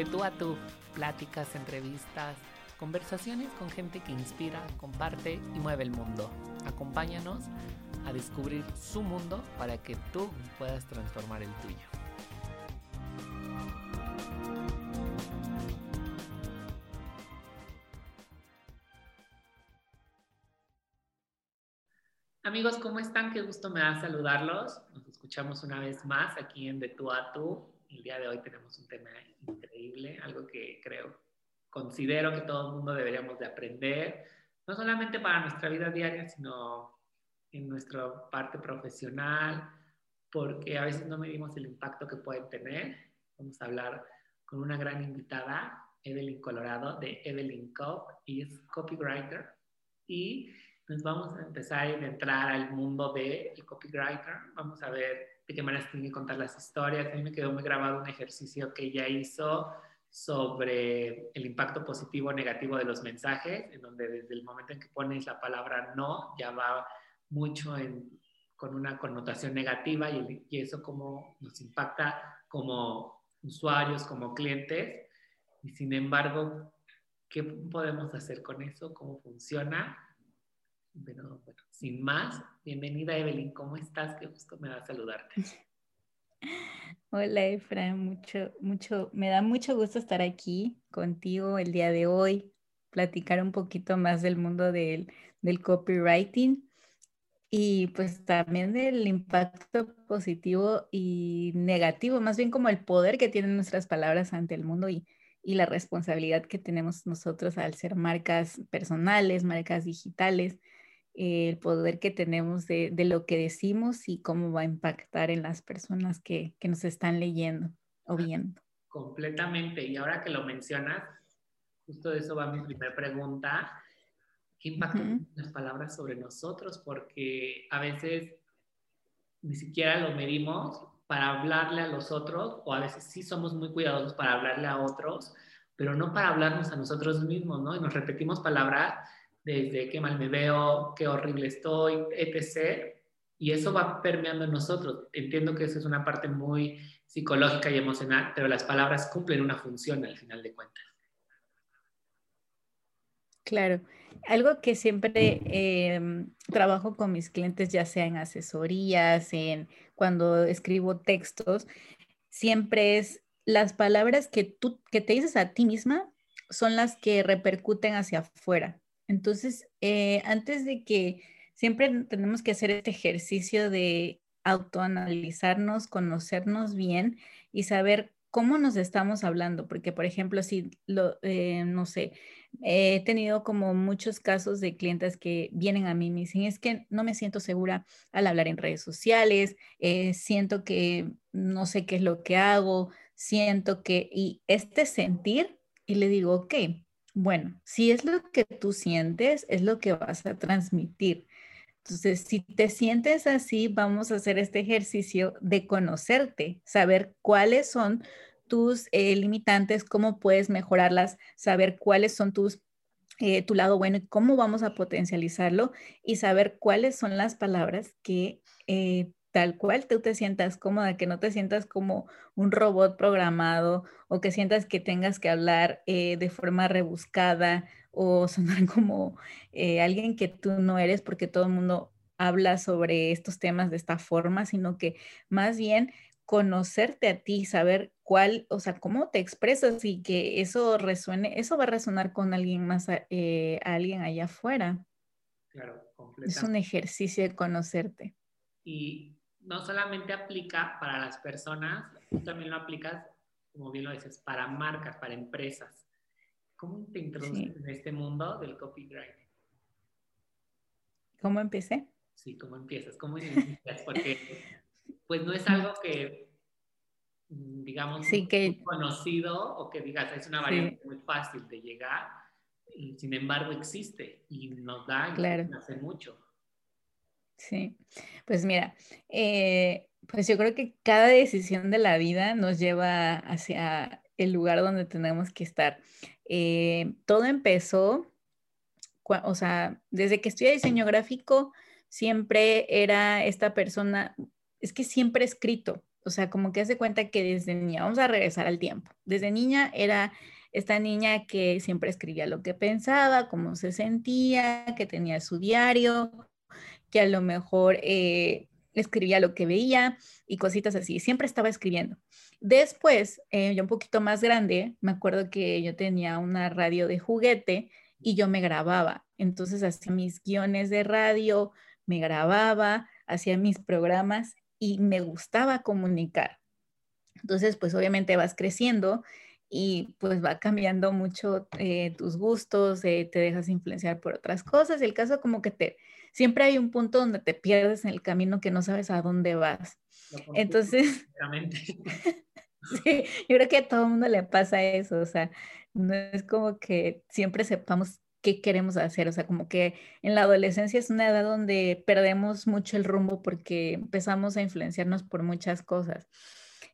de tú a tú, pláticas, entrevistas, conversaciones con gente que inspira, comparte y mueve el mundo. Acompáñanos a descubrir su mundo para que tú puedas transformar el tuyo. Amigos, ¿cómo están? Qué gusto me da saludarlos. Nos escuchamos una vez más aquí en De Tú a Tú. El día de hoy tenemos un tema increíble, algo que creo, considero que todo el mundo deberíamos de aprender, no solamente para nuestra vida diaria, sino en nuestra parte profesional, porque a veces no medimos el impacto que pueden tener. Vamos a hablar con una gran invitada, Evelyn Colorado, de Evelyn Cop, y es copywriter. Y nos vamos a empezar a entrar al mundo del copywriter. Vamos a ver de qué manera se tienen que contar las historias. A mí me quedó muy grabado un ejercicio que ella hizo sobre el impacto positivo o negativo de los mensajes, en donde desde el momento en que pones la palabra no, ya va mucho con una connotación negativa y, y eso como nos impacta como usuarios, como clientes. Y sin embargo, ¿qué podemos hacer con eso? ¿Cómo funciona? Pero bueno, sin más, bienvenida Evelyn, ¿cómo estás? Qué gusto me da saludarte. Hola Efra, mucho, mucho, me da mucho gusto estar aquí contigo el día de hoy, platicar un poquito más del mundo del, del copywriting y pues también del impacto positivo y negativo, más bien como el poder que tienen nuestras palabras ante el mundo y, y la responsabilidad que tenemos nosotros al ser marcas personales, marcas digitales el poder que tenemos de, lo que decimos y cómo va a impactar en las personas que, nos están leyendo o viendo. Completamente. Y ahora que lo mencionas, justo de eso va mi primera pregunta. ¿Qué impacto tienen las palabras sobre nosotros? Porque a veces ni siquiera lo medimos para hablarle a los otros, o a veces sí somos muy cuidadosos para hablarle a otros, pero no para hablarnos a nosotros mismos, ¿no? Y nos repetimos palabras desde qué mal me veo, qué horrible estoy, etc. Y eso va permeando en nosotros. Entiendo que eso es una parte muy psicológica y emocional, pero las palabras cumplen una función al final de cuentas. Claro, algo que siempre em, trabajo con mis clientes, ya sea en asesorías, en cuando escribo textos, siempre es las palabras que tú que te dices a ti misma son las que repercuten hacia afuera. Entonces, eh, antes de que siempre tenemos que hacer este ejercicio de autoanalizarnos, conocernos bien y saber cómo nos estamos hablando, porque por ejemplo, si lo, eh, no sé, he tenido como muchos casos de clientes que vienen a mí y me dicen, es que no me siento segura al hablar en redes sociales, eh, siento que no sé qué es lo que hago, siento que, y este sentir, y le digo, ok, bueno, si es lo que tú sientes, es lo que vas a transmitir. Entonces, si te sientes así, vamos a hacer este ejercicio de conocerte, saber cuáles son tus eh, limitantes, cómo puedes mejorarlas, saber cuáles son tus eh, tu lado bueno y cómo vamos a potencializarlo y saber cuáles son las palabras que eh, tal cual tú te sientas cómoda, que no te sientas como un robot programado o que sientas que tengas que hablar eh, de forma rebuscada o sonar como eh, alguien que tú no eres porque todo el mundo habla sobre estos temas de esta forma, sino que más bien conocerte a ti, saber cuál, o sea, cómo te expresas y que eso resuene, eso va a resonar con alguien más, eh, alguien allá afuera. Claro, Es un ejercicio de conocerte. Y no solamente aplica para las personas, tú también lo aplicas, como bien lo dices, para marcas, para empresas. ¿Cómo te introduces en este mundo del copywriting? ¿Cómo empecé? Sí, ¿cómo empiezas? ¿Cómo inicias? Porque pues no es algo que, digamos, sí, que... conocido o que digas, es una variante muy fácil de llegar, y sin embargo existe y nos da claro. hace mucho. Sí, pues mira, eh, pues yo creo que cada decisión de la vida nos lleva hacia el lugar donde tenemos que estar. Eh, todo empezó, o sea, desde que estudié diseño gráfico, siempre era esta persona, es que siempre he escrito, O sea, como que hace cuenta que desde niña, vamos a regresar al tiempo. Desde niña era esta niña que siempre escribía lo que pensaba, cómo se sentía, que tenía su diario, que a lo mejor eh, escribía lo que veía y cositas así. Siempre estaba escribiendo. Después, eh, yo un poquito más grande, me acuerdo que yo tenía una radio de juguete y yo me grababa. Entonces hacía mis guiones de radio, me grababa, hacía mis programas y me gustaba comunicar. Entonces, pues obviamente vas creciendo y pues va cambiando mucho eh, tus gustos, eh, te dejas influenciar por otras cosas. El caso como que te, siempre hay un punto donde te pierdes en el camino que no sabes a dónde vas. Entonces, sí, yo creo que a todo el mundo le pasa eso, o sea, no es como que siempre sepamos qué queremos hacer, o sea, como que en la adolescencia es una edad donde perdemos mucho el rumbo porque empezamos a influenciarnos por muchas cosas.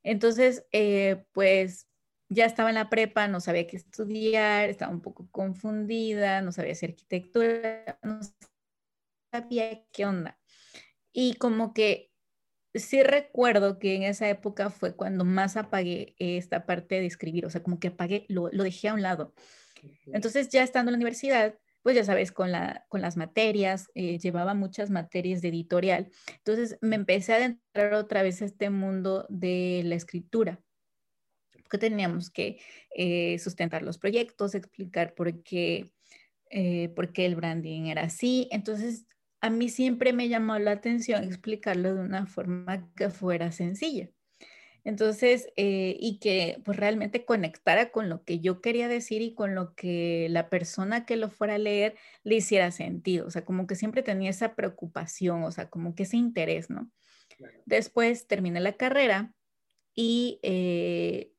Entonces, eh, pues ya estaba en la prepa, no sabía qué estudiar, estaba un poco confundida, no sabía hacer arquitectura, no sabía qué onda. Y como que sí recuerdo que en esa época fue cuando más apagué esta parte de escribir, o sea, como que apagué, lo, dejé a un lado. Entonces, ya estando en la universidad, pues ya sabes, con, la, con las materias, eh, llevaba muchas materias de editorial. Entonces, me empecé a adentrar otra vez a este mundo de la escritura, porque teníamos que eh, sustentar los proyectos, explicar por qué, eh, por qué el branding era así. Entonces, a mí siempre me llamó la atención explicarlo de una forma que fuera sencilla. Entonces, eh, y que pues realmente conectara con lo que yo quería decir y con lo que la persona que lo fuera a leer le hiciera sentido. O sea, como que siempre tenía esa preocupación, o sea, como que ese interés, ¿no? Después terminé la carrera y eh,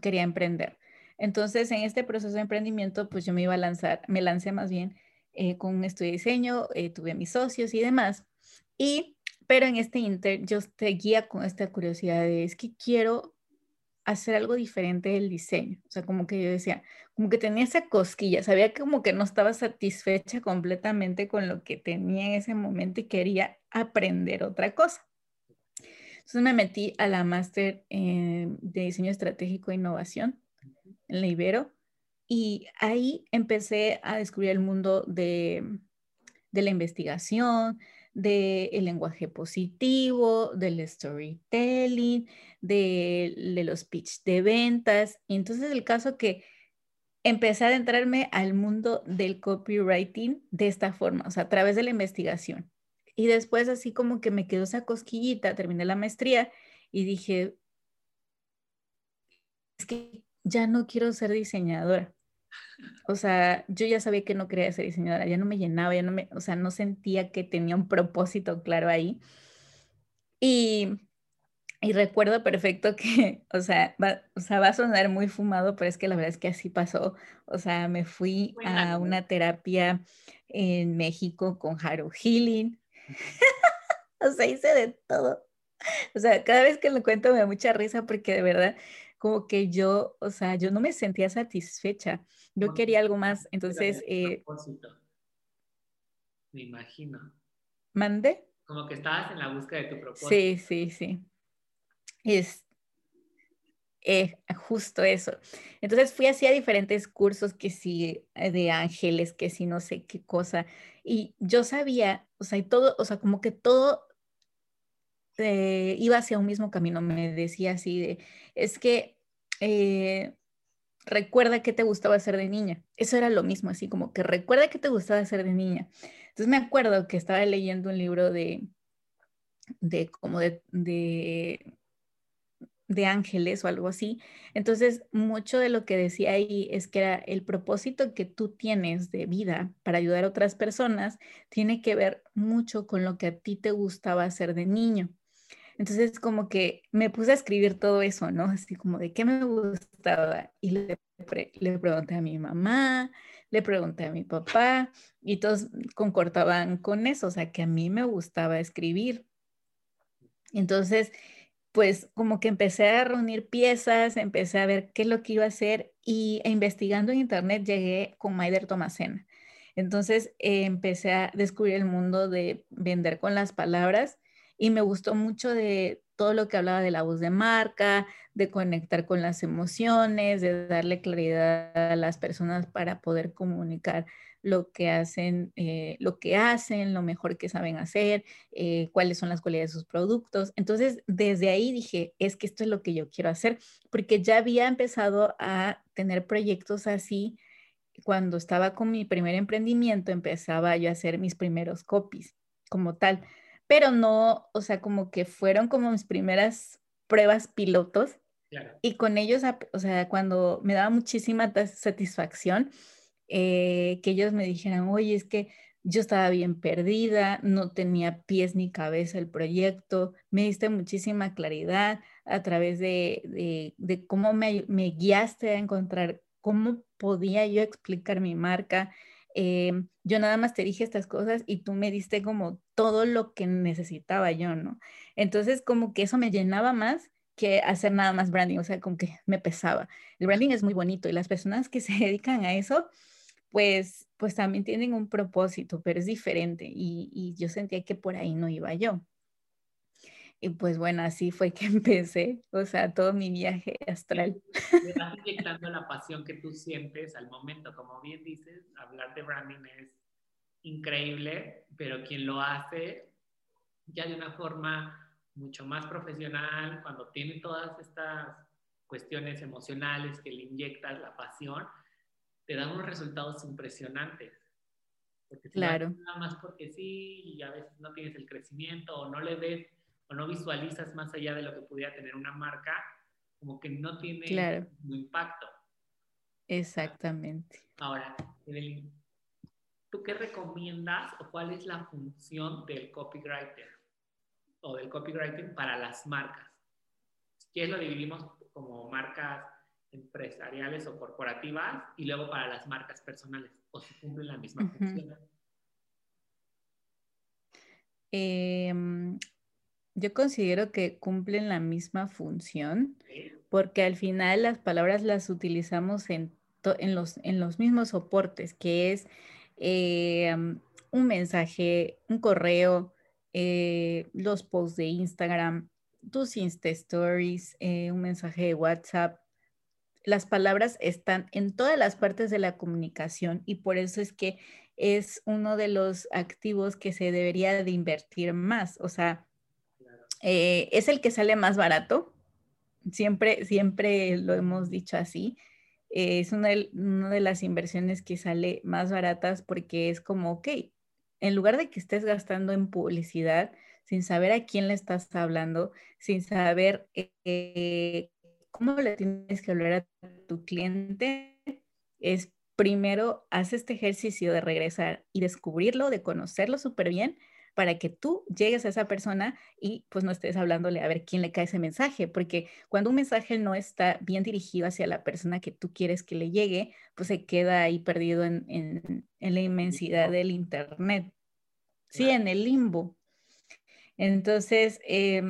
quería emprender. Entonces, en este proceso de emprendimiento, pues yo me iba a lanzar, me lancé más bien eh, con un estudio de diseño, eh, tuve mis socios y demás. Y, pero en este inter yo seguía con esta curiosidad de, es que quiero hacer algo diferente del diseño. O sea, como que yo decía, como que tenía esa cosquilla, sabía como que no estaba satisfecha completamente con lo que tenía en ese momento y quería aprender otra cosa. Entonces me metí a la máster de diseño estratégico e innovación en la Ibero y ahí empecé a descubrir el mundo de, la investigación, del lenguaje positivo, del storytelling, de, de, los pitch de ventas. Y entonces el caso que empecé a adentrarme al mundo del copywriting de esta forma, o sea, a través de la investigación. Y después así como que me quedó esa cosquillita, terminé la maestría y dije, es que ya no quiero ser diseñadora. O sea, yo ya sabía que no quería ser diseñadora, ya no me llenaba, ya no me, o sea, no sentía que tenía un propósito claro ahí. Y, y recuerdo perfecto que, o sea, va, o sea, va a sonar muy fumado, pero es que la verdad es que así pasó. O sea, me fui a una terapia en México con Haru Healing. o sea, hice de todo. O sea, cada vez que lo cuento me da mucha risa porque de verdad como que yo, o sea, yo no me sentía satisfecha. Yo quería algo más. Entonces... Eh, me imagino. ¿Mande? Como que estabas en la búsqueda de tu propósito. Sí, sí, sí. Justo eso. Entonces fui así a diferentes cursos que sí, eh, de ángeles, que sí, no sé qué cosa. Y yo sabía, o sea, y todo, o sea, como que todo eh, iba hacia un mismo camino, me decía así de, es que eh, recuerda qué te gustaba hacer de niña. Eso era lo mismo, así como que recuerda qué te gustaba hacer de niña. Entonces me acuerdo que estaba leyendo un libro de, de como de, de, de ángeles o algo así. Entonces, mucho de lo que decía ahí es que era el propósito que tú tienes de vida para ayudar a otras personas tiene que ver mucho con lo que a ti te gustaba hacer de niño. Entonces como que me puse a escribir todo eso, ¿no? Así como de qué me gustaba. Y le, le pregunté a mi mamá, le pregunté a mi papá y todos concordaban con eso, o sea, que a mí me gustaba escribir. Entonces, pues como que empecé a reunir piezas, empecé a ver qué es lo que iba a hacer y e investigando en internet llegué con Maider Tomasena. Entonces eh, empecé a descubrir el mundo de vender con las palabras y me gustó mucho de, todo lo que hablaba de la voz de marca, de conectar con las emociones, de darle claridad a las personas para poder comunicar lo que hacen, eh, lo que hacen, lo mejor que saben hacer, eh, cuáles son las cualidades de sus productos. Entonces, desde ahí dije, es que esto es lo que yo quiero hacer, porque ya había empezado a tener proyectos así. Cuando estaba con mi primer emprendimiento, empezaba yo a hacer mis primeros copies como tal, pero no, o sea, como que fueron como mis primeras pruebas pilotos. Y con ellos, o sea, cuando me daba muchísima satisfacción, eh, que ellos me dijeran, oye, es que yo estaba bien perdida, no tenía pies ni cabeza el proyecto, me diste muchísima claridad a través de, de, cómo me, guiaste a encontrar cómo podía yo explicar mi marca. Eh, yo nada más te dije estas cosas y tú me diste como todo lo que necesitaba yo, ¿no? Entonces como que eso me llenaba más que hacer nada más branding, o sea, como que me pesaba. El branding es muy bonito y las personas que se dedican a eso, pues, pues también tienen un propósito, pero es diferente y, yo sentía que por ahí no iba yo. Y pues bueno, así fue que empecé, o sea, todo mi viaje astral. Me vas inyectando la pasión que tú sientes al momento. Como bien dices, hablar de branding es increíble, pero quien lo hace ya de una forma mucho más profesional, cuando tiene todas estas cuestiones emocionales que le inyectas la pasión, te dan unos resultados impresionantes. Porque claro. Nada más porque sí, y a veces no tienes el crecimiento o no le ves o no visualizas más allá de lo que pudiera tener una marca, como que no tiene un impacto. Exactamente. Ahora, ¿tú qué recomiendas o cuál es la función del copywriter o del copywriting para las marcas? Si quieres lo dividimos como marcas empresariales o corporativas y luego para las marcas personales o si cumplen la misma función? Em, yo considero que cumplen la misma función porque al final las palabras las utilizamos en, en, los, en los mismos soportes, que es em, un mensaje, un correo, eh, los posts de Instagram, tus Insta Stories, eh, un mensaje de WhatsApp, las palabras están en todas las partes de la comunicación y por eso es que es uno de los activos que se debería de invertir más. O sea, eh, es el que sale más barato. Siempre, siempre lo hemos dicho así. es una de, una de las inversiones que sale más baratas porque es como, ok, en lugar de que estés gastando en publicidad sin saber a quién le estás hablando, sin saber eh, cómo le tienes que hablar a tu cliente es primero haz este ejercicio de regresar y descubrirlo, de conocerlo súper bien para que tú llegues a esa persona y pues no estés hablándole a ver quién le cae ese mensaje, porque cuando un mensaje no está bien dirigido hacia la persona que tú quieres que le llegue, pues se queda ahí perdido en, en, en la inmensidad del Internet. Sí, en el limbo. Entonces, eh,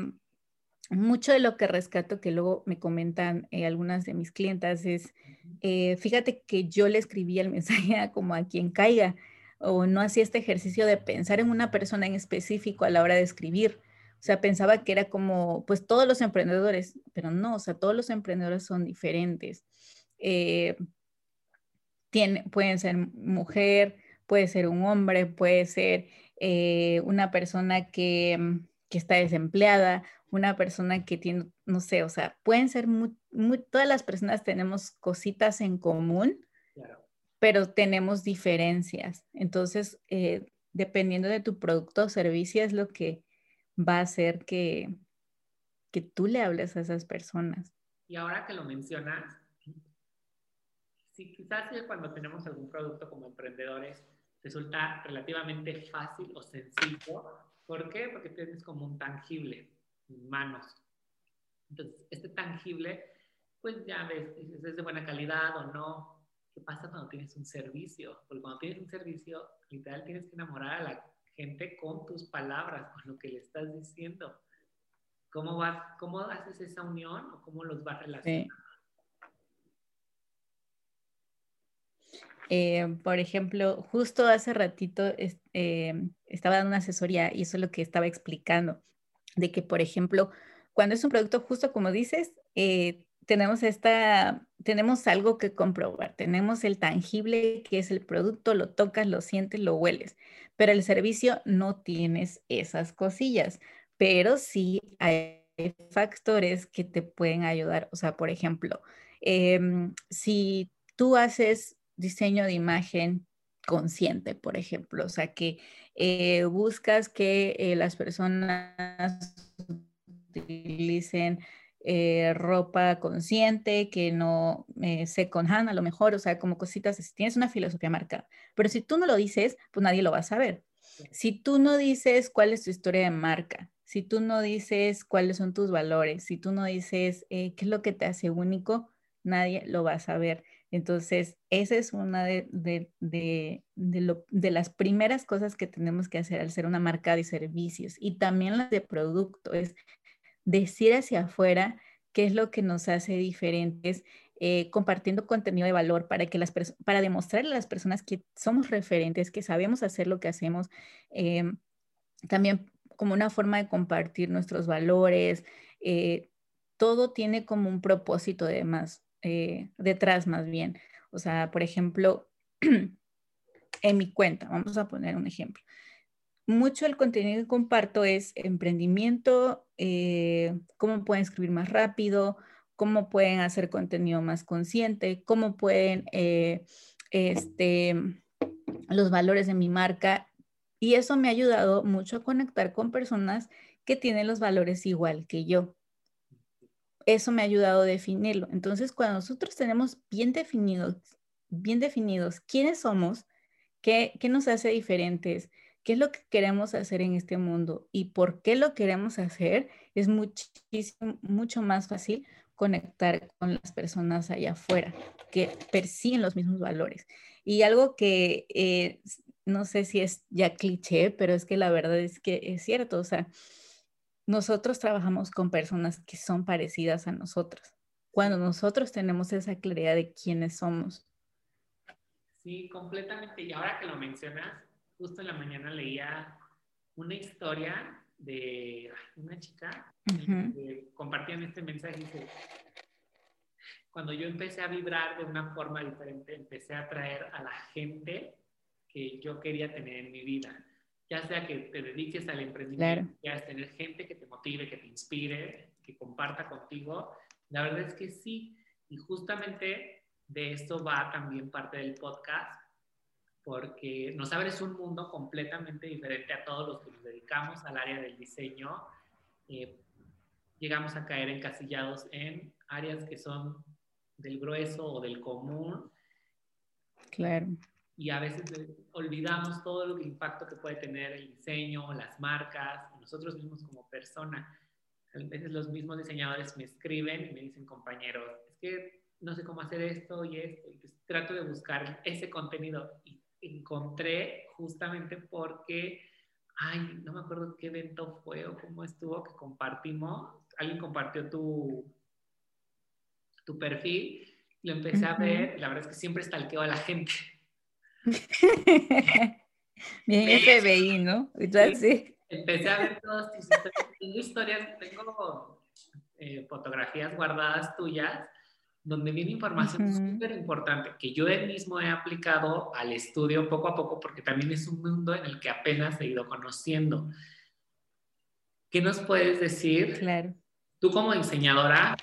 mucho de lo que rescato que luego me comentan eh, algunas de mis clientas es, eh, fíjate que yo le escribía el mensaje como a quien caiga o no hacía este ejercicio de pensar en una persona en específico a la hora de escribir. O sea, pensaba que era como, pues todos los emprendedores, pero no, o sea, todos los emprendedores son diferentes. Eh, pueden ser mujer, puede ser un hombre, puede ser una persona que, que está desempleada una persona que tiene, no sé, o sea, pueden ser muy, todas las personas tenemos cositas en común, pero tenemos diferencias. Entonces, eh, dependiendo de tu producto o servicio, es lo que va a hacer que, que tú le hables a esas personas. Y ahora que lo mencionas, sí, quizás cuando tenemos algún producto como emprendedores resulta relativamente fácil o sencillo. ¿Por qué? Porque tienes como un tangible manos. Entonces, este tangible, pues ya ves, es de buena calidad o no. ¿Qué pasa cuando tienes un servicio? Porque cuando tienes un servicio, literal tienes que enamorar a la gente con tus palabras, con lo que le estás diciendo. ¿Cómo, vas, cómo haces esa unión o cómo los vas relacionando? Eh, por ejemplo, justo hace ratito eh, estaba dando una asesoría y eso es lo que estaba explicando de que, por ejemplo, cuando es un producto justo como dices, eh, tenemos esta, tenemos algo que comprobar, tenemos el tangible que es el producto, lo tocas, lo sientes, lo hueles, pero el servicio no tienes esas cosillas, pero sí hay factores que te pueden ayudar, o sea, por ejemplo, em, si tú haces diseño de imagen consciente, por ejemplo, o sea, que eh, buscas que eh, las personas utilicen eh, ropa consciente, que no se conjan a lo mejor, o sea, como cositas, si tienes una filosofía marcada. Pero si tú no lo dices, pues nadie lo va a saber. Si tú no dices cuál es tu historia de marca, si tú no dices cuáles son tus valores, si tú no dices qué es lo que te hace único, nadie lo va a saber. Entonces, esa es una de, de, las primeras cosas que tenemos que hacer al ser una marca de servicios y también las de producto, es decir hacia afuera qué es lo que nos hace diferentes, eh, compartiendo contenido de valor para, que las para demostrarle a las personas que somos referentes, que sabemos hacer lo que hacemos, em, también como una forma de compartir nuestros valores. Eh, todo tiene como un propósito de más eh, detrás más bien. O sea, por ejemplo, en mi cuenta, vamos a poner un ejemplo. Mucho el contenido que comparto es emprendimiento, eh, cómo pueden escribir más rápido, cómo pueden hacer contenido más consciente, cómo pueden, eh, este, los valores de mi marca. Y eso me ha ayudado mucho a conectar con personas que tienen los valores igual que yo eso me ha ayudado a definirlo. Entonces, cuando nosotros tenemos bien definidos, bien definidos quiénes somos, qué, qué nos hace diferentes, qué es lo que queremos hacer en este mundo y por qué lo queremos hacer, es muchísimo, mucho más fácil conectar con las personas allá afuera que persiguen los mismos valores. Y algo que eh, no sé si es ya cliché, pero es que la verdad es que es cierto, o sea, nosotros trabajamos con personas que son parecidas a nosotros. Cuando nosotros tenemos esa claridad de quiénes somos. Sí, completamente. Y ahora que lo mencionas, justo en la mañana leía una historia de una chica que compartían este mensaje. Dice, cuando yo empecé a vibrar de una forma diferente, empecé a atraer a la gente que yo quería tener en mi vida ya sea que te dediques al emprendimiento, ya es tener gente que te motive, que te inspire, que comparta contigo. La verdad es que sí, y justamente de esto va también parte del podcast, porque nos abres un mundo completamente diferente a todos los que nos dedicamos al área del diseño. Eh, llegamos a caer encasillados en áreas que son del grueso o del común. Claro y a veces olvidamos todo el impacto que puede tener el diseño, las marcas, nosotros mismos como persona. A veces los mismos diseñadores me escriben y me dicen, compañeros, es que no sé cómo hacer esto y esto, y pues trato de buscar ese contenido. Y encontré justamente porque, ay, no me acuerdo qué evento fue o cómo estuvo que compartimos, alguien compartió tu, tu perfil, lo empecé a ver, la verdad es que siempre stalkeo a la gente Bien FBI, ¿no? Sí. Empecé a ver todas tus historias. Tengo historias, tengo eh, fotografías guardadas tuyas donde viene información súper importante que yo mismo he aplicado al estudio poco a poco porque también es un mundo en el que apenas he ido conociendo. ¿Qué nos puedes decir? Claro. Tú como diseñadora,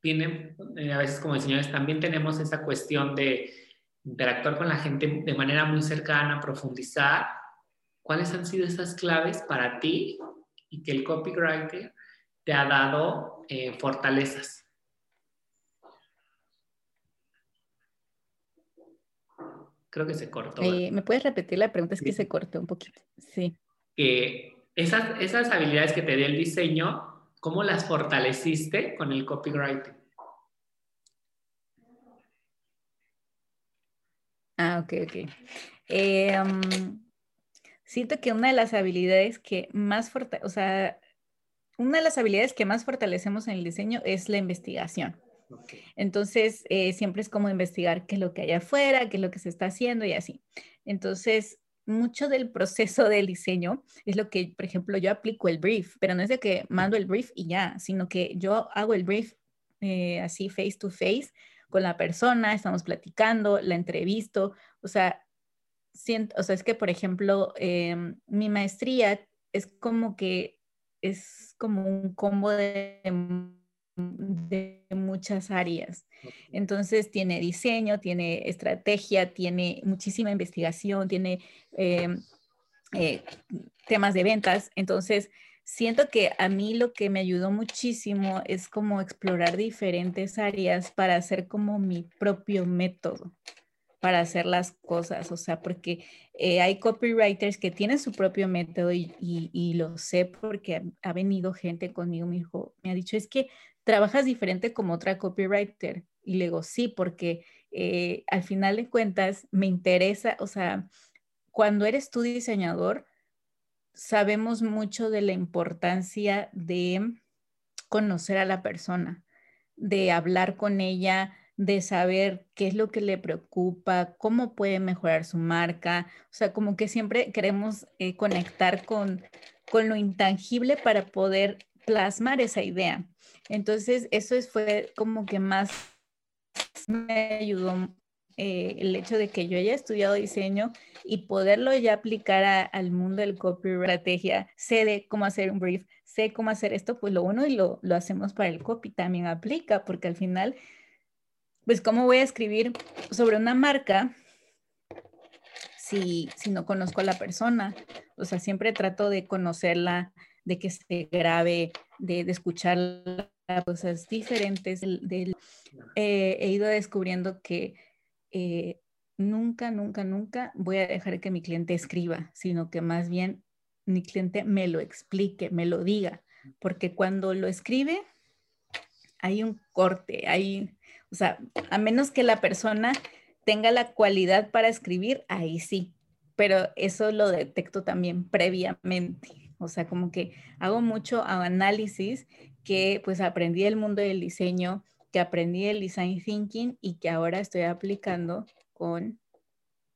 tiene, eh, a veces como diseñadores también tenemos esa cuestión de interactuar con la gente de manera muy cercana, profundizar. ¿Cuáles han sido esas claves para ti y que el copywriter te ha dado eh, fortalezas? Creo que se cortó. Eh, ¿Me puedes repetir la pregunta? Es que se cortó un poquito. Sí. Esas, esas habilidades que te dio el diseño, ¿cómo las fortaleciste con el copywriting? Ah, ok, ok. Eh, siento que una de las habilidades que más, o sea, una de las habilidades que más fortalecemos en el diseño es la investigación. Entonces, eh, siempre es como investigar qué es lo que hay afuera, qué es lo que se está haciendo y así. Entonces, mucho del proceso del diseño es lo que, por ejemplo, yo aplico el brief, pero no es de que mando el brief y ya, sino que yo hago el brief eh, así face to face con la persona, estamos platicando, la entrevisto, o sea, siento, o sea, es que, por ejemplo, em, mi maestría es como que es como un combo de, de muchas áreas. Entonces tiene diseño, tiene estrategia, tiene muchísima investigación, tiene em, eh, temas de ventas. Entonces, siento que a mí lo que me ayudó muchísimo es como explorar diferentes áreas para hacer como mi propio método para hacer las cosas, o sea, porque eh, hay copywriters que tienen su propio método y, lo sé porque ha, venido gente conmigo, me dijo, me ha dicho, es que trabajas diferente como otra copywriter. Y le digo, sí, porque eh, al final de cuentas me interesa, o sea, cuando eres tú diseñador, sabemos mucho de la importancia de conocer a la persona, de hablar con ella, de saber qué es lo que le preocupa, cómo puede mejorar su marca. O sea, como que siempre queremos eh, conectar con, con lo intangible para poder plasmar esa idea. Entonces, eso fue como que más me ayudó eh, el hecho de que yo haya estudiado diseño y poderlo ya aplicar al mundo del copy estrategia, sé de cómo hacer un brief, sé cómo hacer esto, pues lo uno y lo, lo hacemos para el copy también aplica, porque al final pues cómo voy a escribir sobre una marca si, si no conozco a la persona. O sea, siempre trato de conocerla, de que se grabe, de, de escuchar cosas diferentes. Del, eh, he ido descubriendo que eh, nunca, nunca, nunca voy a dejar que mi cliente escriba, sino que más bien mi cliente me lo explique, me lo diga, porque cuando lo escribe hay un corte, hay, o sea, a menos que la persona tenga la cualidad para escribir, ahí sí, pero eso lo detecto también previamente. O sea, como que hago mucho análisis que pues aprendí el mundo del diseño, que aprendí el design thinking y que ahora estoy aplicando con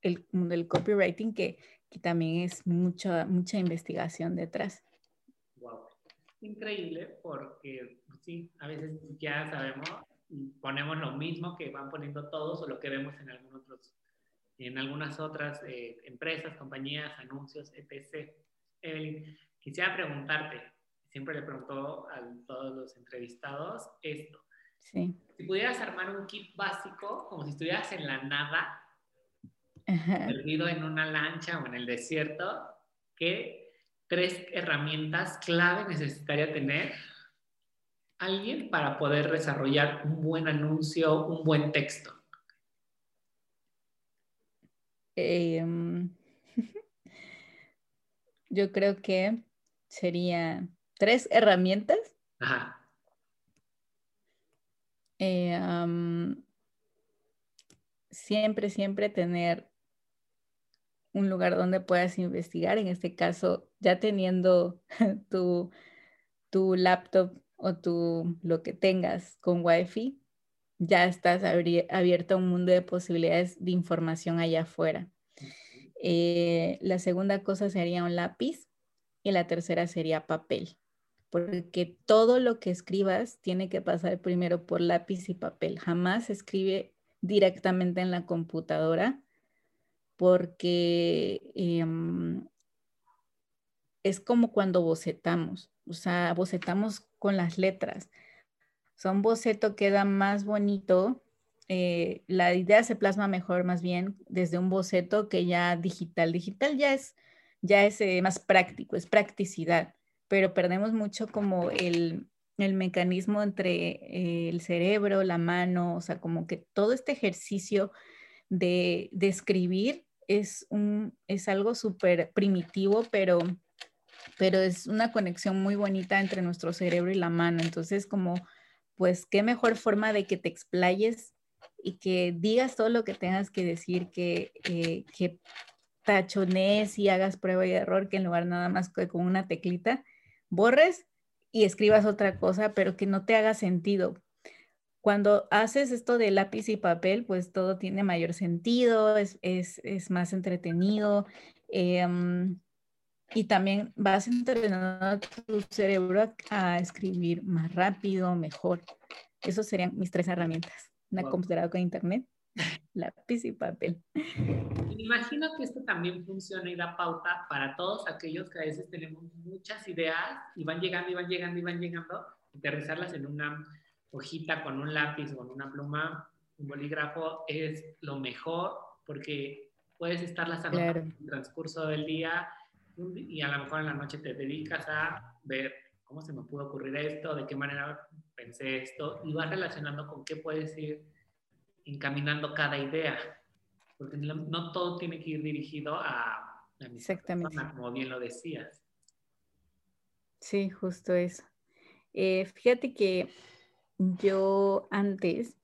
el mundo del copywriting, que, que también es mucha, mucha investigación detrás. Wow. Increíble porque sí, a veces ya sabemos ponemos lo mismo que van poniendo todos o lo que vemos en, algunos otros, en algunas otras eh, empresas, compañías, anuncios, etc. Evelyn, quisiera preguntarte, siempre le pregunto a todos los entrevistados esto. Sí. Si pudieras armar un kit básico, como si estuvieras en la nada, perdido en una lancha o en el desierto, ¿qué tres herramientas clave necesitaría tener alguien para poder desarrollar un buen anuncio, un buen texto? Em, yo creo que sería tres herramientas. Ajá. Eh, siempre, siempre tener un lugar donde puedas investigar. En este caso, ya teniendo tu, tu laptop o tú lo que tengas con Wi-Fi, ya estás abierto a un mundo de posibilidades de información allá afuera. Eh, la segunda cosa sería un lápiz y la tercera sería papel, porque todo lo que escribas tiene que pasar primero por lápiz y papel. Jamás se escribe directamente en la computadora porque em, es como cuando bocetamos, o sea, bocetamos con las letras. O sea, un boceto queda más bonito, eh, la idea se plasma mejor más bien desde un boceto que ya digital. Digital ya es, ya es eh, más práctico, es practicidad, pero perdemos mucho como el, el mecanismo entre eh, el cerebro, la mano, o sea, como que todo este ejercicio de, escribir es, un, es algo súper primitivo, pero pero es una conexión muy bonita entre nuestro cerebro y la mano. Entonces, como, pues, qué mejor forma de que te explayes y que digas todo lo que tengas que decir, que, eh, que tachones y hagas prueba y error, que en lugar nada más que con una teclita, borres y escribas otra cosa, pero que no te haga sentido. Cuando haces esto de lápiz y papel, pues todo tiene mayor sentido, es, es, es más entretenido, Em, y también vas entrenando tu cerebro a, escribir más rápido, mejor. Esos serían mis tres herramientas. Una computadora con internet, lápiz y papel. Imagino que esto también funciona y da pauta para todos aquellos que a veces tenemos muchas ideas y van llegando y van llegando y van llegando, aterrizarlas en una hojita con un lápiz o con una pluma, un bolígrafo es lo mejor porque puedes estarlas anotando en el transcurso del día y a lo mejor en la noche te dedicas a ver cómo se me pudo ocurrir esto, de qué manera pensé esto y vas relacionando con qué puedes ir encaminando cada idea, porque no, todo tiene que ir dirigido a la misma Exactamente. como bien lo decías. Sí, justo eso. Eh, fíjate que yo antes,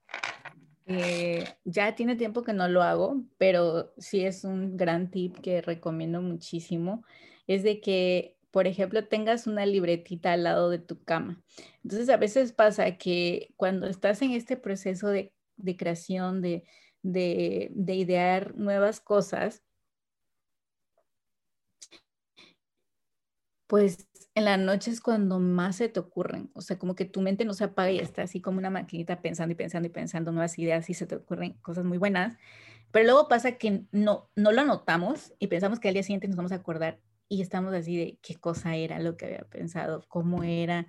eh, ya tiene tiempo que no lo hago, pero sí es un gran tip que recomiendo muchísimo, es de que, por ejemplo, tengas una libretita al lado de tu cama. Entonces, a veces pasa que cuando estás en este proceso de, creación, de, de, de idear nuevas cosas, pues en la noche es cuando más se te ocurren, o sea, como que tu mente no se apaga y está así como una maquinita pensando y pensando y pensando nuevas ideas y se te ocurren cosas muy buenas, pero luego pasa que no, no lo anotamos y pensamos que al día siguiente nos vamos a acordar y estamos así de qué cosa era lo que había pensado, cómo era,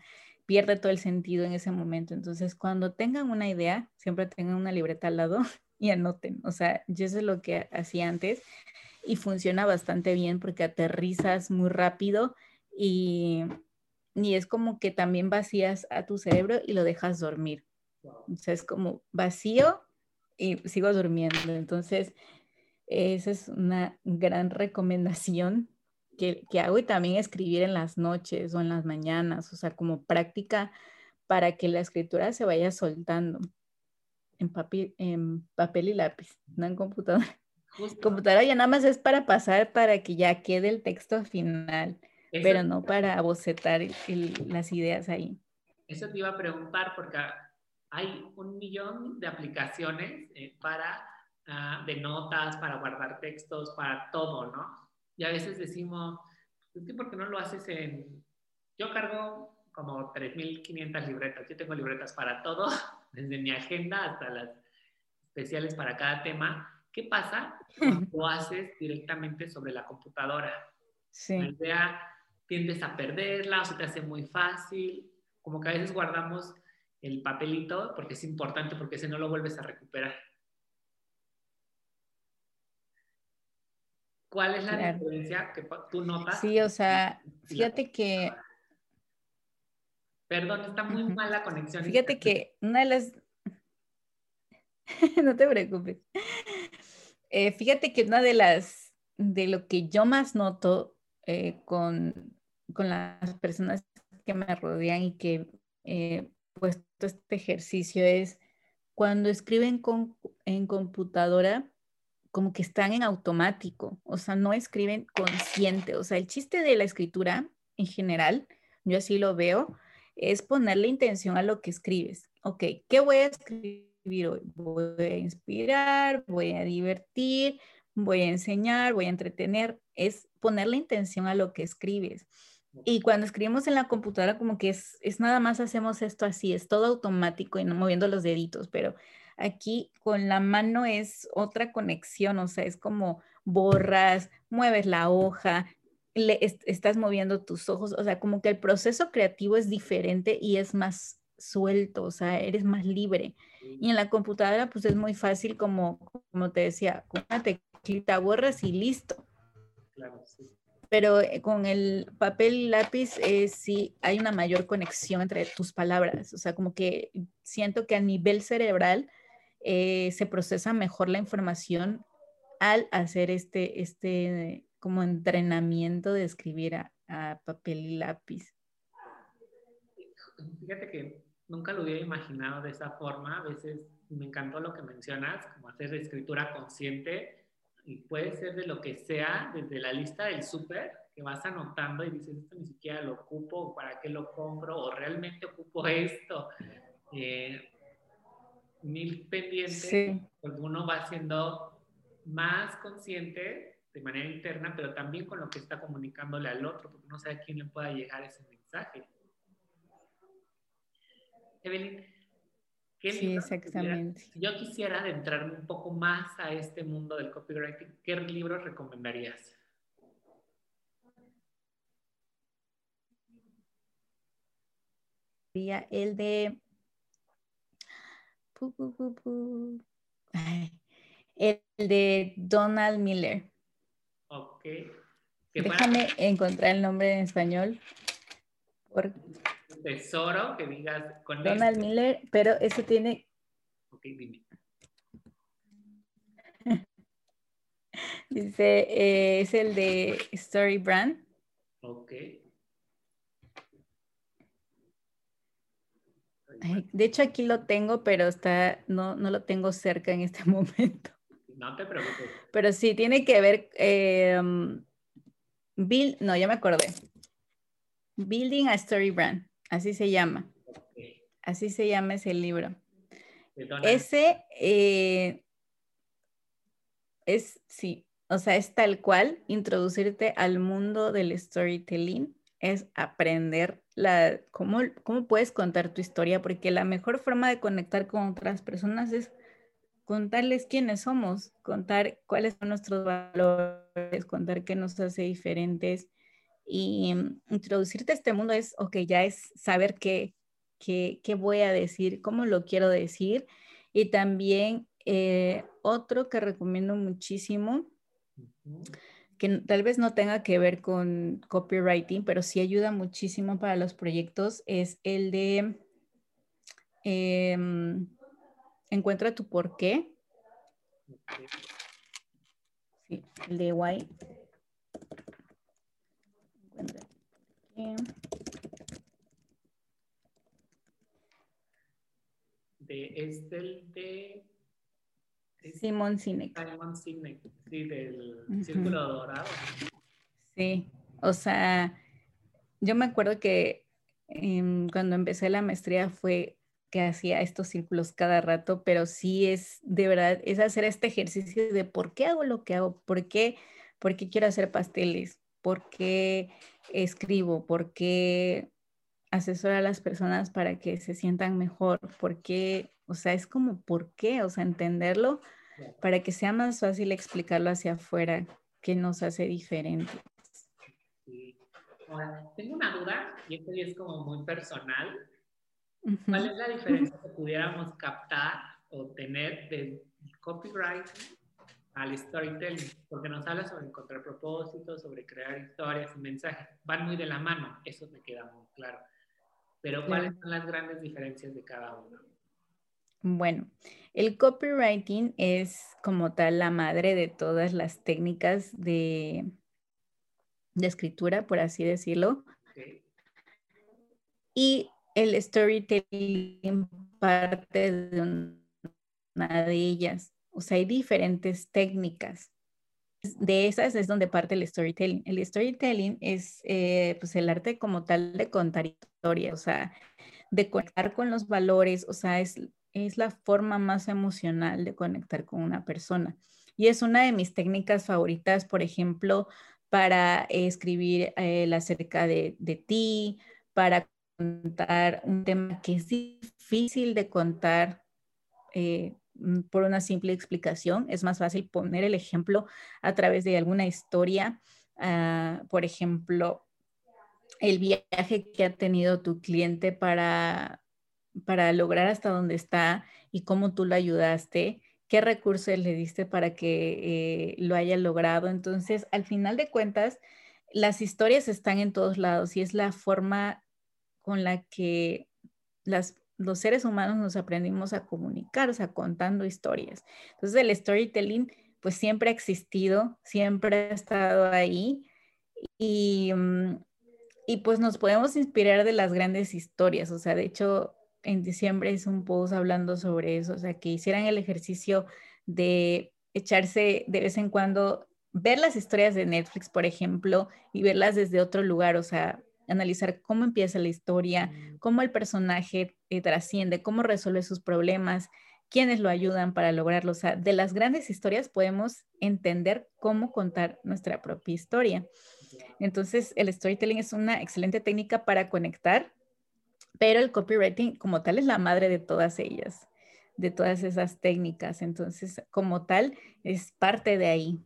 pierde todo el sentido en ese momento. Entonces, cuando tengan una idea, siempre tengan una libreta al lado y anoten. O sea, yo eso es lo que hacía antes y funciona bastante bien porque aterrizas muy rápido y, es como que también vacías a tu cerebro y lo dejas dormir. O sea, es como vacío y sigo durmiendo. Entonces, esa es una gran recomendación que, hago y también escribir en las noches o en las mañanas, o sea, como práctica para que la escritura se vaya soltando en papel, en papel y lápiz, no en computadora. Computadora ya nada más es para pasar para que ya quede el texto final pero no para bocetar las ideas ahí. Eso te iba a preguntar porque hay un millón de aplicaciones eh, para, uh, de notas, para guardar textos, para todo, ¿no? Y a veces decimos, ¿por qué no lo haces en...? Yo cargo como 3.500 libretas. Yo tengo libretas para todo, desde mi agenda hasta las especiales para cada tema. ¿Qué pasa cuando lo haces directamente sobre la computadora? Sí. La idea tiendes a perderla o se te hace muy fácil. Como que a veces guardamos el papelito porque es importante, porque si no lo vuelves a recuperar. ¿Cuál es la diferencia que tú notas? Sí, o sea, fíjate que... Perdón, está muy mala conexión. Fíjate que una de las... no te preocupes. Eh, fíjate que una de las, de lo que yo más noto eh, con con las personas que me rodean y que he puesto este ejercicio es cuando escriben con, en computadora, como que están en automático, o sea, no escriben consciente. O sea, el chiste de la escritura en general, yo así lo veo, es ponerle intención a lo que escribes. Ok, ¿qué voy a escribir hoy? Voy a inspirar, voy a divertir, voy a enseñar, voy a entretener. Es ponerle intención a lo que escribes. Y cuando escribimos en la computadora, como que es, es nada más hacemos esto así, es todo automático y no moviendo los deditos, pero aquí con la mano es otra conexión, o sea, es como borras, mueves la hoja, le, estás moviendo tus ojos, o sea, como que el proceso creativo es diferente y es más suelto, o sea, eres más libre. Y en la computadora, pues es muy fácil, como, como te decía, con una teclita borras y listo. Claro, sí pero eh, con el papel y lápiz eh, sí hay una mayor conexión entre tus palabras, o sea, como que siento que a nivel cerebral eh, se procesa mejor la información al hacer este, este como entrenamiento de escribir a, papel y lápiz. Fíjate que nunca lo hubiera imaginado de esa forma, a veces me encantó lo que mencionas, como hacer escritura consciente y puede ser de lo que sea, desde la lista del súper, que vas anotando y dices, esto ni siquiera lo ocupo, ¿para qué lo compro? ¿O realmente ocupo esto? Eh, mil pendientes, porque uno va siendo más consciente de manera interna, pero también con lo que está comunicándole al otro, porque no sabe a quién le pueda llegar ese mensaje. Evelyn, ¿qué sí, exactamente. si yo quisiera adentrarme un poco más a este mundo del copywriting, ¿qué libros recomendarías? El de el de Donald Miller. Ok. Déjame encontrar el nombre en español. Tesoro, que digas con Donald Miller, pero eso tiene. Ok, dime. Dice, eh, es el de Story Brand. Ok. De hecho, aquí lo tengo, pero está, no, no lo tengo cerca en este momento. No te preocupes. Pero sí, tiene que ver, eh, Bill, no, ya me acordé. Building a Story Brand, así se llama. Así se llama ese libro. Ese eh, es, sí, o sea, es tal cual introducirte al mundo del storytelling, es aprender la, cómo, cómo puedes contar tu historia, porque la mejor forma de conectar con otras personas es contarles quiénes somos, contar cuáles son nuestros valores, contar qué nos hace diferentes y mm, introducirte a este mundo es, ok, ya es saber qué, qué, qué voy a decir, cómo lo quiero decir. Y también eh, otro que recomiendo muchísimo, que tal vez no tenga que ver con copywriting, pero sí ayuda muchísimo para los proyectos, es el de... Em, encuentra tu por qué. Sí, el de why. De, es del de Simon Sinek. Simon Sinek, sí, del Círculo Dorado. Sí, o sea, yo me acuerdo que em, cuando empecé la maestría fue que hacía estos círculos cada rato, pero sí es de verdad, es hacer este ejercicio de por qué hago lo que hago, por qué, por qué quiero hacer pasteles, por qué escribo, por qué asesoro a las personas para que se sientan mejor, por qué, o sea, es como por qué, o sea, entenderlo para que sea más fácil explicarlo hacia afuera, que nos hace diferentes. Ahora, tengo una duda, y esto es como muy personal, ¿Cuál es la diferencia que pudiéramos captar o tener del copyright al storytelling? Porque nos habla sobre encontrar propósitos, sobre crear historias y mensajes. Van muy de la mano, eso me queda muy claro. Pero ¿cuáles son las grandes diferencias de cada uno? Bueno, el copywriting es como tal la madre de todas las técnicas de, de escritura, por así decirlo. Y el storytelling parte de una de ellas. O sea, hay diferentes técnicas. De esas es donde parte el storytelling. El storytelling es eh, pues el arte como tal de contar historias, o sea, de conectar con los valores, o sea, es, es la forma más emocional de conectar con una persona. Y es una de mis técnicas favoritas, por ejemplo, para escribir eh, acerca de, de ti, para contar un tema que es difícil de contar eh, mm, por una simple explicación. Es más fácil poner el ejemplo a través de alguna historia. Ah, por ejemplo, el viaje que ha tenido tu cliente para, para lograr hasta donde está y cómo tú lo ayudaste, qué recursos le diste para que eh, lo haya logrado. Entonces, al final de cuentas, las historias están en todos lados y es la forma con la que las, los seres humanos nos aprendimos a comunicar, o sea, contando historias. Entonces el storytelling pues siempre ha existido, siempre ha estado ahí y, mm, y pues nos podemos inspirar de las grandes historias, o sea, de hecho en diciembre hice un post hablando sobre eso, o sea, que hicieran el ejercicio de echarse de vez en cuando, ver las historias de Netflix, por ejemplo, y verlas desde otro lugar, o sea, analizar cómo empieza la historia, cómo el personaje eh, trasciende, cómo resuelve sus problemas, quiénes lo ayudan para lograrlo. O sea, de las grandes historias podemos entender cómo contar nuestra propia historia. Entonces, el storytelling es una excelente técnica para conectar, pero el copywriting como tal es la madre de todas ellas, de todas esas técnicas. Entonces, como tal, es parte de ahí.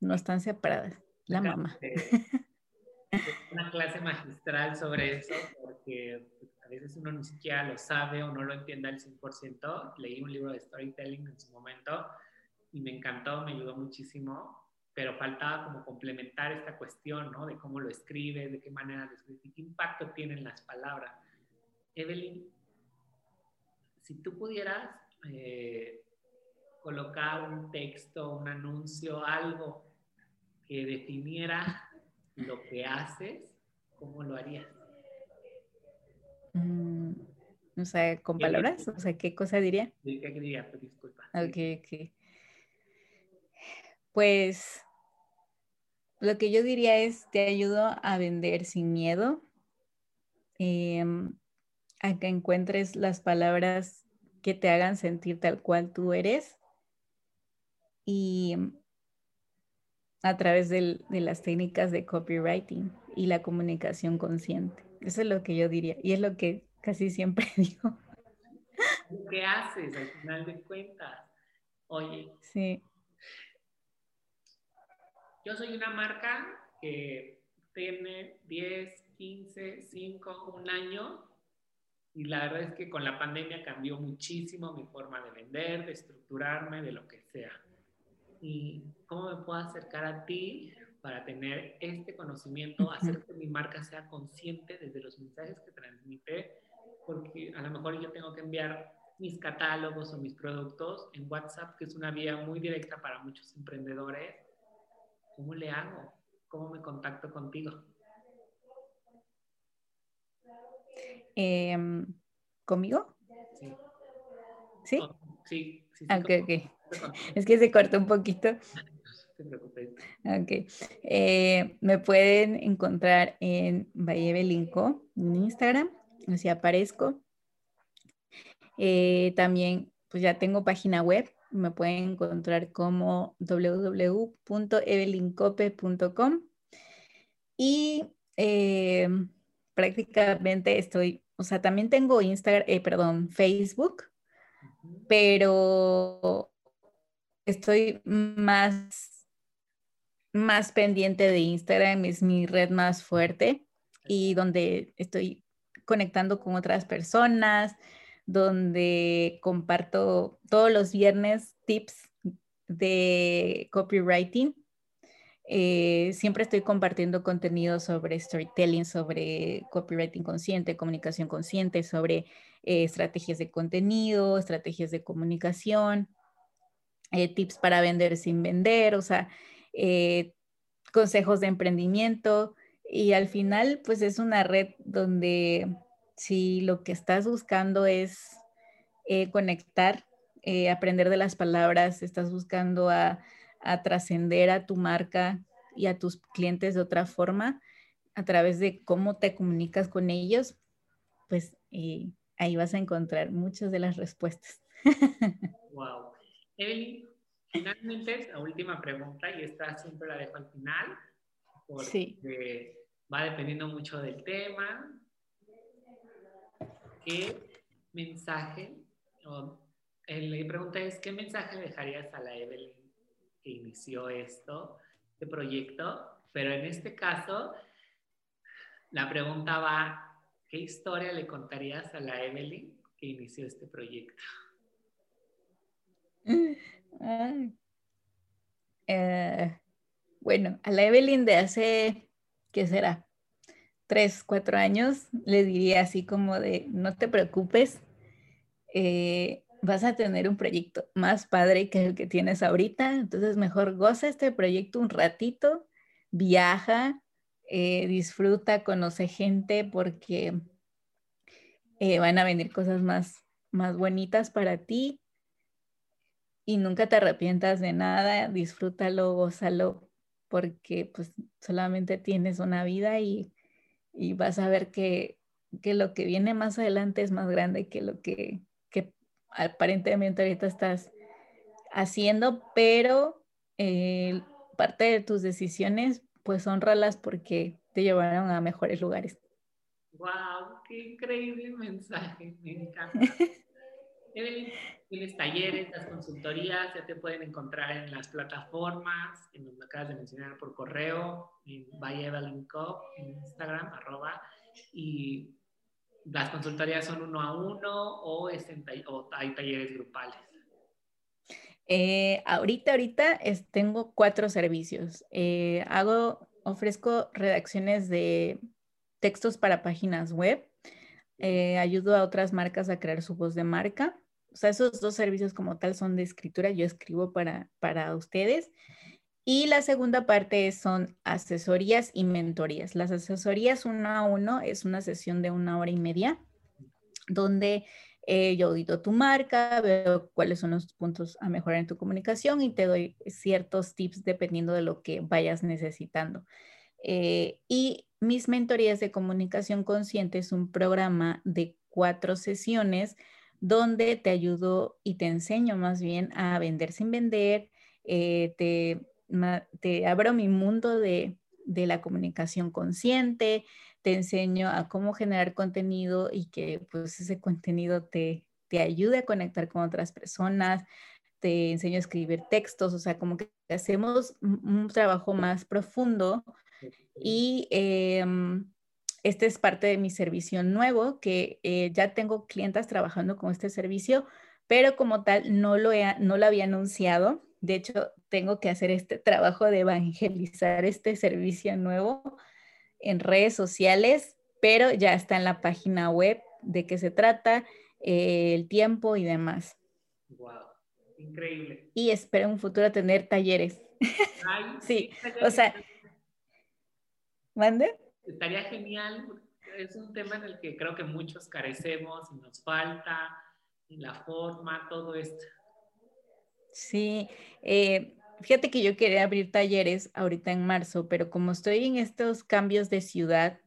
No están separadas. La mamá. Una clase magistral sobre eso, porque a veces uno ni siquiera lo sabe o no lo entiende al 100%. Leí un libro de storytelling en su momento y me encantó, me ayudó muchísimo pero faltaba como complementar esta cuestión, ¿no? De cómo lo escribe, de qué manera lo escribe, qué impacto tienen las palabras. Evelyn, si tú pudieras eh, colocar un texto, un anuncio, algo que definiera lo que haces, ¿cómo lo harías? Mm, o sea, con palabras, o sea, ¿qué cosa diría? ¿Qué diría? Disculpa. Ok, ok. Pues lo que yo diría es, te ayudo a vender sin miedo, em, a que encuentres las palabras que te hagan sentir tal cual tú eres y a través de las técnicas de copywriting y la comunicación consciente. Eso es lo que yo diría y es lo que casi siempre digo. ¿Qué haces al final de cuentas? Oye, sí. Yo soy una marca que tiene 10, 15, 5, un año y la verdad es que con la pandemia cambió muchísimo mi forma de vender, de estructurarme, de lo que sea. ¿Y cómo me puedo acercar a ti para tener este conocimiento, hacer que mi marca sea consciente desde los mensajes que transmite? Porque a lo mejor yo tengo que enviar mis catálogos o mis productos en WhatsApp, que es una vía muy directa para muchos emprendedores ¿Cómo le hago? ¿Cómo me contacto contigo? Em, ¿Conmigo? Sí. ¿Sí? Oh, sí, sí, ok, ok. Es que se cortó un poquito. No te. Ok. Eh, me pueden encontrar en Valle Belinco, en Instagram, así aparezco. Eh, también, pues ya tengo página web, me pueden encontrar como www.evelincope.com y eh, prácticamente estoy, o sea, también tengo Instagram, eh, perdón, Facebook, pero estoy más, más pendiente de Instagram, es mi red más fuerte y donde estoy conectando con otras personas, donde comparto todos los viernes tips de copywriting. Eh, siempre estoy compartiendo contenido sobre storytelling, sobre copywriting consciente, comunicación consciente, sobre eh, estrategias de contenido, estrategias de comunicación, eh, tips para vender sin vender, o sea, consejos de emprendimiento. Y al final, pues es una red donde si lo que estás buscando es conectar, aprender de las palabras, estás buscando a, trascender a tu marca y a tus clientes de otra forma a través de cómo te comunicas con ellos, pues eh, ahí vas a encontrar muchas de las respuestas. wow. Evelyn, finalmente, la última pregunta, y esta siempre la dejo al final, porque sí. va dependiendo mucho del tema, ¿qué mensaje, o, la pregunta es, ¿qué mensaje dejarías a la Evelyn que inició esto, este proyecto? Pero en este caso, la pregunta va, ¿qué historia le contarías a la Evelyn que inició este proyecto? Eh, bueno, a la Evelyn de hace, ¿qué será? tres, cuatro años, le diría así como de, no te preocupes, eh, vas a tener un proyecto más padre que el que tienes ahorita, entonces mejor goza este proyecto un ratito, viaja, eh, disfruta, conoce gente porque eh, van a venir cosas más, más bonitas para ti y nunca te arrepientas de nada, disfrútalo, gózalo, porque pues solamente tienes una vida y y vas a ver que, lo que viene más adelante es más grande que lo que, aparentemente ahorita estás haciendo, pero eh, parte de tus decisiones, pues honralas porque te llevaron a mejores lugares. ¡Wow! ¡Qué increíble mensaje! Me encanta. Evelyn, tienes talleres, las consultorías, ya te pueden encontrar en las plataformas, en donde acabas de mencionar por correo, en by Evelyn en Instagram, arroba, y las consultorías son uno a uno o, hay talleres grupales. Eh, ahorita, ahorita tengo cuatro servicios. Eh, hago, ofrezco redacciones de textos para páginas web. Eh, ayudo a otras marcas a crear su voz de marca. O sea, esos dos servicios como tal son de escritura. Yo escribo para, para ustedes. Y la segunda parte son asesorías y mentorías. Las asesorías uno a uno es una sesión de una hora y media donde eh, yo audito tu marca, veo cuáles son los puntos a mejorar en tu comunicación y te doy ciertos tips dependiendo de lo que vayas necesitando. Eh, y mis mentorías de comunicación consciente es un programa de cuatro sesiones donde te ayudo y te enseño más bien a vender sin vender, eh, te te abro mi mundo de, la comunicación consciente, te enseño a cómo generar contenido y que pues ese contenido te, te ayude a conectar con otras personas, te enseño a escribir textos, o sea, como que hacemos un, trabajo más profundo y em, este es parte de mi servicio nuevo, que eh, ya tengo clientas trabajando con este servicio, pero como tal no lo, no lo había anunciado. De hecho, tengo que hacer este trabajo de evangelizar este servicio nuevo en redes sociales, pero ya está en la página web de qué se trata, eh, el tiempo y demás. Wow, increíble. Y espero en un futuro tener talleres. sí, o sea, ¿mande? Estaría genial, es un tema en el que creo que muchos carecemos y nos falta, la forma, todo esto. Sí, eh, fíjate que yo quería abrir talleres ahorita en marzo, pero como estoy en estos cambios de ciudad,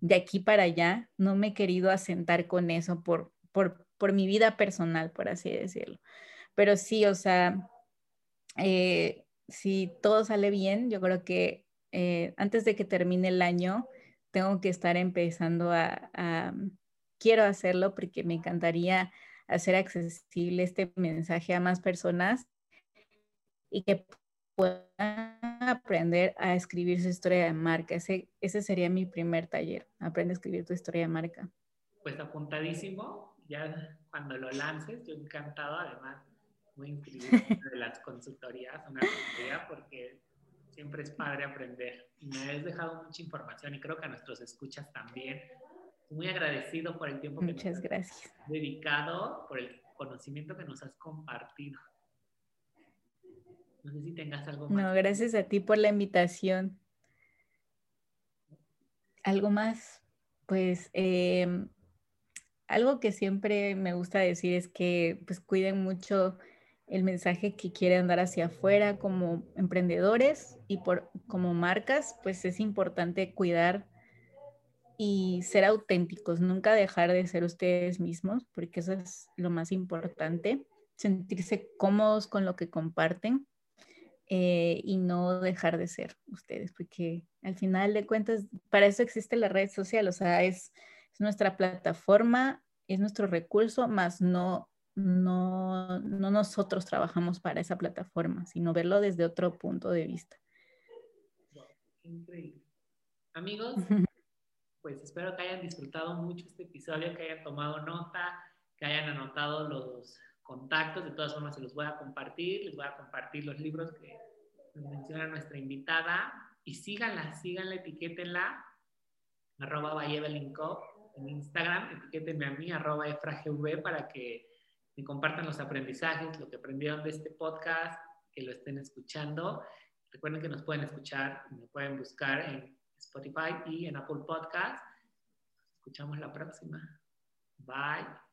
de aquí para allá, no me he querido asentar con eso por, por, por mi vida personal, por así decirlo. Pero sí, o sea, eh, si todo sale bien, yo creo que eh, antes de que termine el año, tengo que estar empezando a, a, quiero hacerlo porque me encantaría hacer accesible este mensaje a más personas y que puedan aprender a escribir su historia de marca. Ese, ese sería mi primer taller, aprende a escribir tu historia de marca. Pues apuntadísimo, ya cuando lo lances, yo encantado, además voy a inscribir de las consultorías, una consultoría, porque siempre es padre aprender. Me has dejado mucha información y creo que a nuestros escuchas también. Muy agradecido por el tiempo que Muchas gracias. has dedicado, por el conocimiento que nos has compartido. No sé si tengas algo más. No, gracias a ti por la invitación. Algo más, pues em, algo que siempre me gusta decir es que pues cuiden mucho el mensaje que quieren dar hacia afuera como emprendedores y por, como marcas, pues es importante cuidar y ser auténticos, nunca dejar de ser ustedes mismos, porque eso es lo más importante, sentirse cómodos con lo que comparten eh, y no dejar de ser ustedes, porque al final de cuentas, para eso existe la red social, o sea, es, nuestra plataforma, es nuestro recurso, más no, no, no nosotros trabajamos para esa plataforma, sino verlo desde otro punto de vista. Increíble. Amigos, pues espero que hayan disfrutado mucho este episodio, que hayan tomado nota, que hayan anotado los contactos, de todas formas se los voy a compartir, les voy a compartir los libros que menciona nuestra invitada y síganla, síganla, etiquétenla, arroba en Instagram, etiquétenme a mí, arroba efragv para que me compartan los aprendizajes, lo que aprendieron de este podcast, que lo estén escuchando. Recuerden que nos pueden escuchar, me pueden buscar en Spotify y en Apple Podcast. Escuchamos la próxima. Bye.